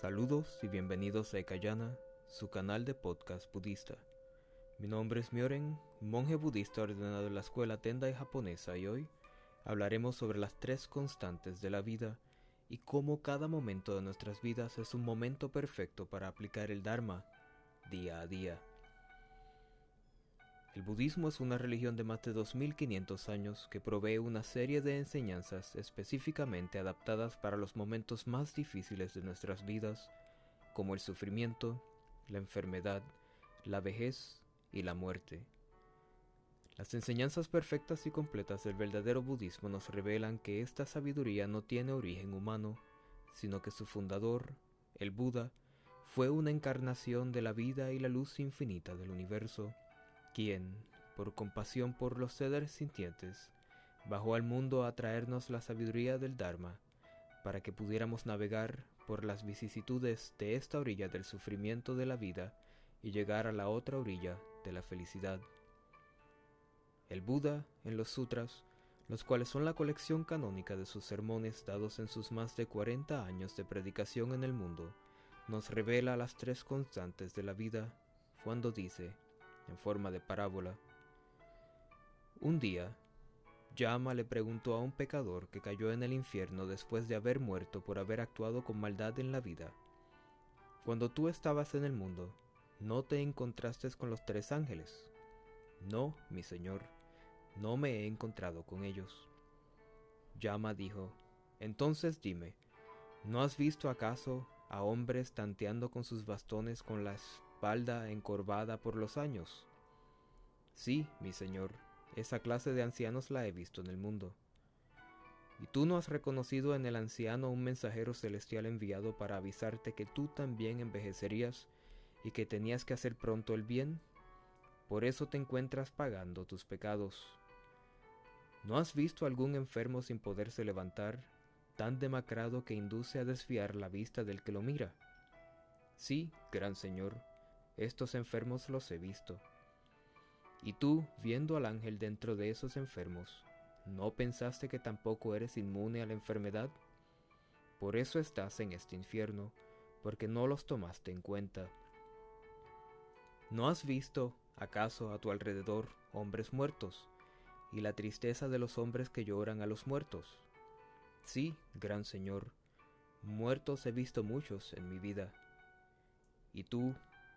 Saludos y bienvenidos a Ekayana, su canal de podcast budista. Mi nombre es Myoren, monje budista ordenado en la escuela Tendai japonesa y hoy hablaremos sobre las tres constantes de la vida y cómo cada momento de nuestras vidas es un momento perfecto para aplicar el Dharma día a día. El budismo es una religión de más de 2500 años que provee una serie de enseñanzas específicamente adaptadas para los momentos más difíciles de nuestras vidas, como el sufrimiento, la enfermedad, la vejez y la muerte. Las enseñanzas perfectas y completas del verdadero budismo nos revelan que esta sabiduría no tiene origen humano, sino que su fundador, el Buda, fue una encarnación de la vida y la luz infinita del universo quien, por compasión por los seres sintientes, bajó al mundo a traernos la sabiduría del Dharma, para que pudiéramos navegar por las vicisitudes de esta orilla del sufrimiento de la vida y llegar a la otra orilla de la felicidad. El Buda, en los sutras, los cuales son la colección canónica de sus sermones dados en sus más de 40 años de predicación en el mundo, nos revela las tres constantes de la vida cuando dice, en forma de parábola. Un día, Yama le preguntó a un pecador que cayó en el infierno después de haber muerto por haber actuado con maldad en la vida. Cuando tú estabas en el mundo, ¿no te encontraste con los tres ángeles? No, mi señor, no me he encontrado con ellos. Yama dijo, entonces dime, ¿no has visto acaso a hombres tanteando con sus bastones con las espalda encorvada por los años. Sí, mi señor, esa clase de ancianos la he visto en el mundo. ¿Y tú no has reconocido en el anciano un mensajero celestial enviado para avisarte que tú también envejecerías y que tenías que hacer pronto el bien? Por eso te encuentras pagando tus pecados. ¿No has visto algún enfermo sin poderse levantar, tan demacrado que induce a desviar la vista del que lo mira? Sí, gran señor, estos enfermos los he visto. Y tú, viendo al ángel dentro de esos enfermos, ¿no pensaste que tampoco eres inmune a la enfermedad? Por eso estás en este infierno, porque no los tomaste en cuenta. ¿No has visto, acaso, a tu alrededor hombres muertos, y la tristeza de los hombres que lloran a los muertos? Sí, gran Señor, muertos he visto muchos en mi vida. Y tú,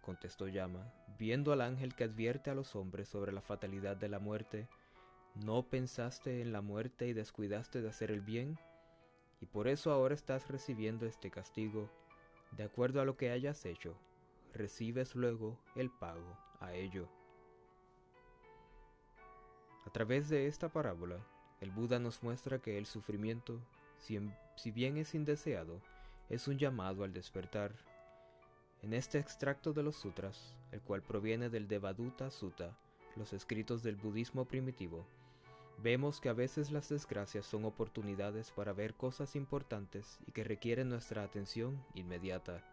contestó Llama, viendo al ángel que advierte a los hombres sobre la fatalidad de la muerte, ¿no pensaste en la muerte y descuidaste de hacer el bien? Y por eso ahora estás recibiendo este castigo, de acuerdo a lo que hayas hecho, recibes luego el pago a ello. A través de esta parábola, el Buda nos muestra que el sufrimiento, si, bien es indeseado, es un llamado al despertar en este extracto de los sutras, el cual proviene del Devadatta Sutta, los escritos del budismo primitivo, vemos que a veces las desgracias son oportunidades para ver cosas importantes y que requieren nuestra atención inmediata.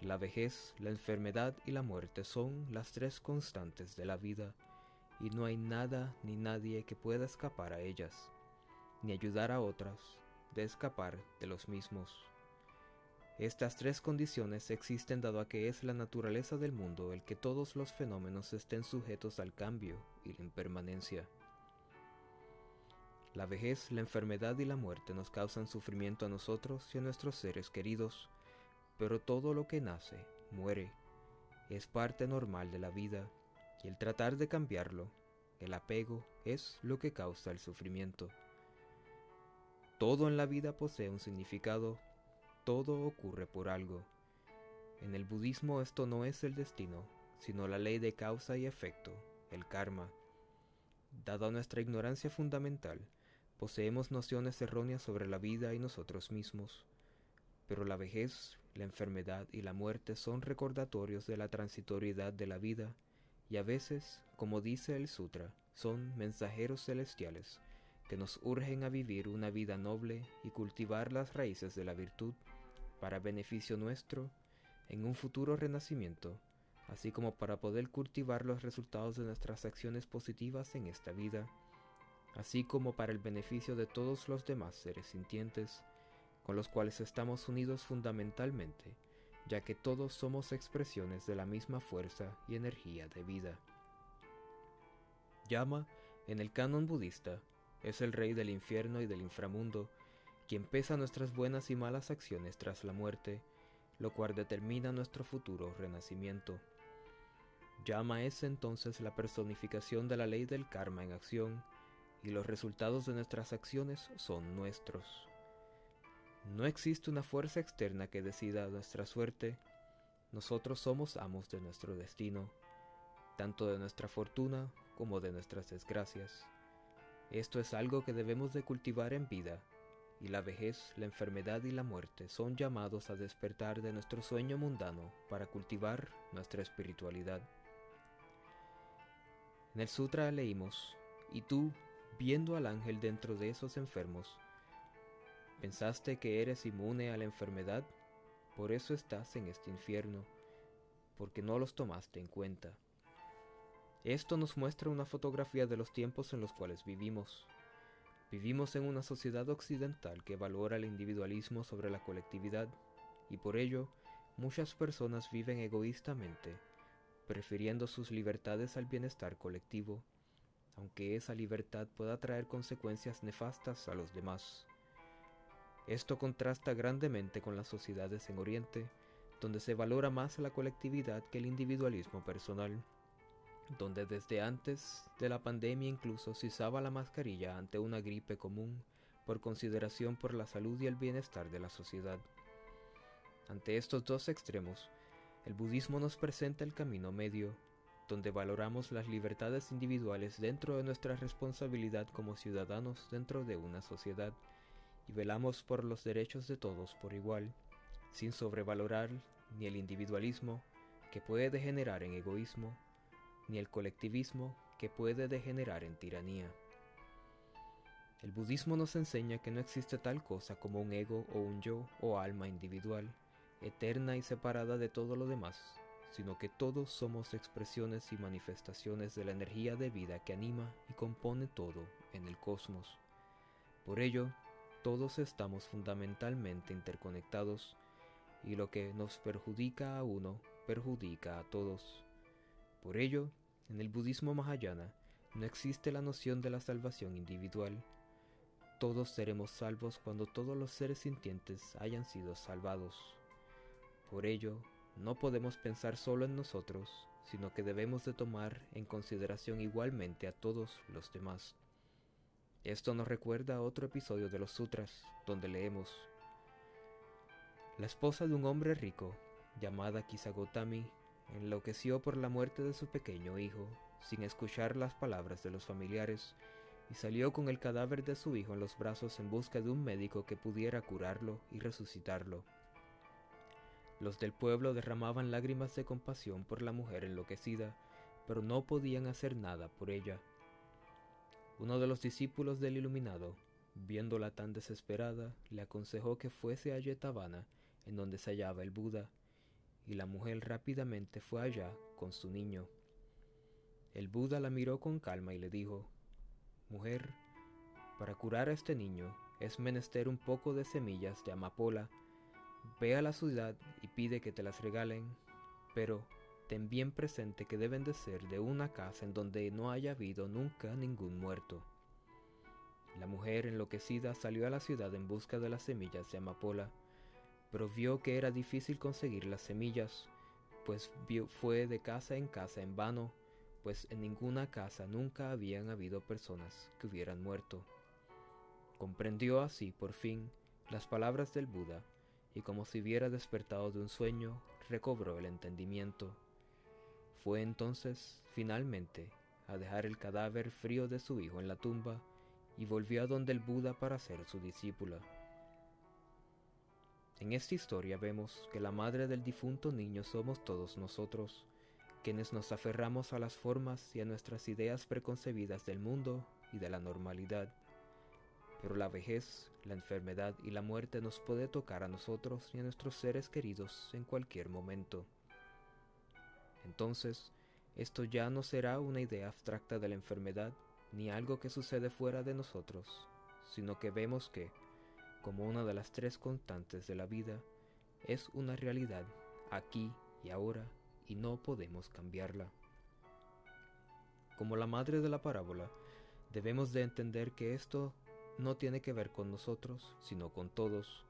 La vejez, la enfermedad y la muerte son las tres constantes de la vida, y no hay nada ni nadie que pueda escapar a ellas, ni ayudar a otras de escapar de los mismos. Estas tres condiciones existen dado a que es la naturaleza del mundo el que todos los fenómenos estén sujetos al cambio y la impermanencia. La vejez, la enfermedad y la muerte nos causan sufrimiento a nosotros y a nuestros seres queridos, pero todo lo que nace, muere, es parte normal de la vida, y el tratar de cambiarlo, el apego, es lo que causa el sufrimiento. Todo en la vida posee un significado todo ocurre por algo. En el budismo esto no es el destino, sino la ley de causa y efecto, el karma. Dada nuestra ignorancia fundamental, poseemos nociones erróneas sobre la vida y nosotros mismos. Pero la vejez, la enfermedad y la muerte son recordatorios de la transitoriedad de la vida, y a veces, como dice el sutra, son mensajeros celestiales que nos urgen a vivir una vida noble y cultivar las raíces de la virtud para beneficio nuestro en un futuro renacimiento, así como para poder cultivar los resultados de nuestras acciones positivas en esta vida, así como para el beneficio de todos los demás seres sintientes, con los cuales estamos unidos fundamentalmente, ya que todos somos expresiones de la misma fuerza y energía de vida. Yama, en el canon budista, es el rey del infierno y del inframundo, quien pesa nuestras buenas y malas acciones tras la muerte, lo cual determina nuestro futuro renacimiento. Yama es entonces la personificación de la ley del karma en acción, y los resultados de nuestras acciones son nuestros. No existe una fuerza externa que decida nuestra suerte, nosotros somos amos de nuestro destino, tanto de nuestra fortuna como de nuestras desgracias. Esto es algo que debemos de cultivar en vida, y la vejez, la enfermedad y la muerte son llamados a despertar de nuestro sueño mundano para cultivar nuestra espiritualidad. En el sutra leímos, y tú, viendo al ángel dentro de esos enfermos, pensaste que eres inmune a la enfermedad, por eso estás en este infierno, porque no los tomaste en cuenta. Esto nos muestra una fotografía de los tiempos en los cuales vivimos. Vivimos en una sociedad occidental que valora el individualismo sobre la colectividad y por ello muchas personas viven egoístamente, prefiriendo sus libertades al bienestar colectivo, aunque esa libertad pueda traer consecuencias nefastas a los demás. Esto contrasta grandemente con las sociedades en Oriente, donde se valora más la colectividad que el individualismo personal donde desde antes de la pandemia incluso se usaba la mascarilla ante una gripe común por consideración por la salud y el bienestar de la sociedad. Ante estos dos extremos, el budismo nos presenta el camino medio, donde valoramos las libertades individuales dentro de nuestra responsabilidad como ciudadanos dentro de una sociedad y velamos por los derechos de todos por igual, sin sobrevalorar ni el individualismo, que puede degenerar en egoísmo, ni el colectivismo que puede degenerar en tiranía. El budismo nos enseña que no existe tal cosa como un ego o un yo o alma individual, eterna y separada de todo lo demás, sino que todos somos expresiones y manifestaciones de la energía de vida que anima y compone todo en el cosmos. Por ello, todos estamos fundamentalmente interconectados y lo que nos perjudica a uno perjudica a todos. Por ello, en el budismo Mahayana no existe la noción de la salvación individual. Todos seremos salvos cuando todos los seres sintientes hayan sido salvados. Por ello, no podemos pensar solo en nosotros, sino que debemos de tomar en consideración igualmente a todos los demás. Esto nos recuerda a otro episodio de los sutras, donde leemos, La esposa de un hombre rico, llamada Kisagotami, enloqueció por la muerte de su pequeño hijo, sin escuchar las palabras de los familiares, y salió con el cadáver de su hijo en los brazos en busca de un médico que pudiera curarlo y resucitarlo. Los del pueblo derramaban lágrimas de compasión por la mujer enloquecida, pero no podían hacer nada por ella. Uno de los discípulos del iluminado, viéndola tan desesperada, le aconsejó que fuese a Yetavana, en donde se hallaba el Buda, y la mujer rápidamente fue allá con su niño. El Buda la miró con calma y le dijo, Mujer, para curar a este niño es menester un poco de semillas de amapola. Ve a la ciudad y pide que te las regalen, pero ten bien presente que deben de ser de una casa en donde no haya habido nunca ningún muerto. La mujer enloquecida salió a la ciudad en busca de las semillas de amapola pero vio que era difícil conseguir las semillas, pues fue de casa en casa en vano, pues en ninguna casa nunca habían habido personas que hubieran muerto. Comprendió así, por fin, las palabras del Buda, y como si hubiera despertado de un sueño, recobró el entendimiento. Fue entonces, finalmente, a dejar el cadáver frío de su hijo en la tumba, y volvió a donde el Buda para ser su discípula. En esta historia vemos que la madre del difunto niño somos todos nosotros, quienes nos aferramos a las formas y a nuestras ideas preconcebidas del mundo y de la normalidad. Pero la vejez, la enfermedad y la muerte nos puede tocar a nosotros y a nuestros seres queridos en cualquier momento. Entonces, esto ya no será una idea abstracta de la enfermedad ni algo que sucede fuera de nosotros, sino que vemos que, como una de las tres constantes de la vida, es una realidad aquí y ahora y no podemos cambiarla. Como la madre de la parábola, debemos de entender que esto no tiene que ver con nosotros, sino con todos.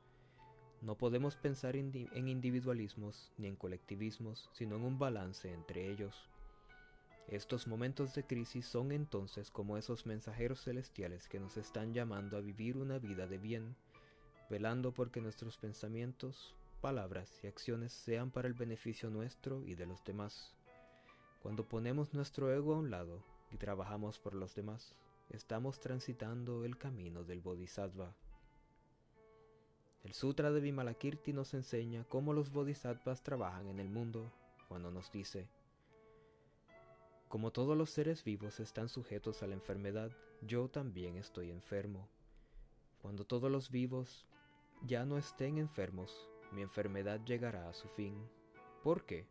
No podemos pensar en individualismos ni en colectivismos, sino en un balance entre ellos. Estos momentos de crisis son entonces como esos mensajeros celestiales que nos están llamando a vivir una vida de bien, velando porque nuestros pensamientos, palabras y acciones sean para el beneficio nuestro y de los demás. Cuando ponemos nuestro ego a un lado y trabajamos por los demás, estamos transitando el camino del Bodhisattva. El Sutra de Vimalakirti nos enseña cómo los Bodhisattvas trabajan en el mundo cuando nos dice, como todos los seres vivos están sujetos a la enfermedad, yo también estoy enfermo. Cuando todos los vivos ya no estén enfermos, mi enfermedad llegará a su fin. ¿Por qué?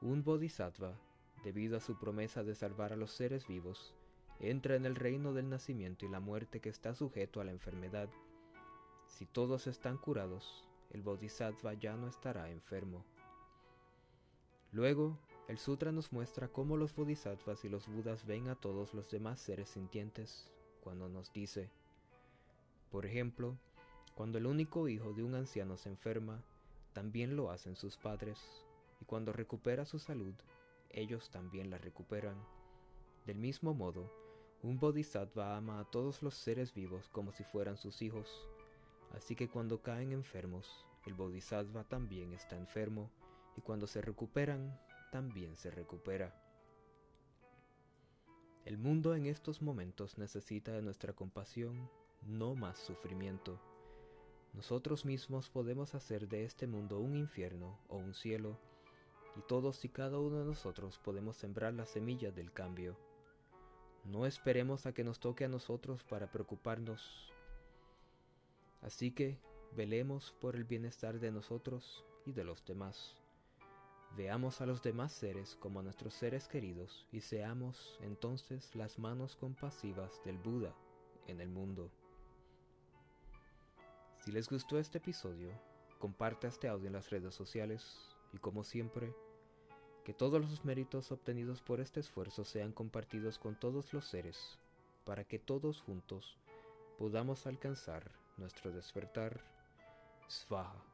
Un bodhisattva, debido a su promesa de salvar a los seres vivos, entra en el reino del nacimiento y la muerte que está sujeto a la enfermedad. Si todos están curados, el bodhisattva ya no estará enfermo. Luego, el sutra nos muestra cómo los bodhisattvas y los budas ven a todos los demás seres sintientes cuando nos dice, por ejemplo, cuando el único hijo de un anciano se enferma, también lo hacen sus padres, y cuando recupera su salud, ellos también la recuperan. Del mismo modo, un bodhisattva ama a todos los seres vivos como si fueran sus hijos, así que cuando caen enfermos, el bodhisattva también está enfermo, y cuando se recuperan, también se recupera. El mundo en estos momentos necesita de nuestra compasión, no más sufrimiento. Nosotros mismos podemos hacer de este mundo un infierno o un cielo, y todos y cada uno de nosotros podemos sembrar la semilla del cambio. No esperemos a que nos toque a nosotros para preocuparnos. Así que velemos por el bienestar de nosotros y de los demás. Veamos a los demás seres como a nuestros seres queridos y seamos entonces las manos compasivas del Buda en el mundo. Si les gustó este episodio, comparta este audio en las redes sociales y como siempre, que todos los méritos obtenidos por este esfuerzo sean compartidos con todos los seres, para que todos juntos podamos alcanzar nuestro despertar. Svaha.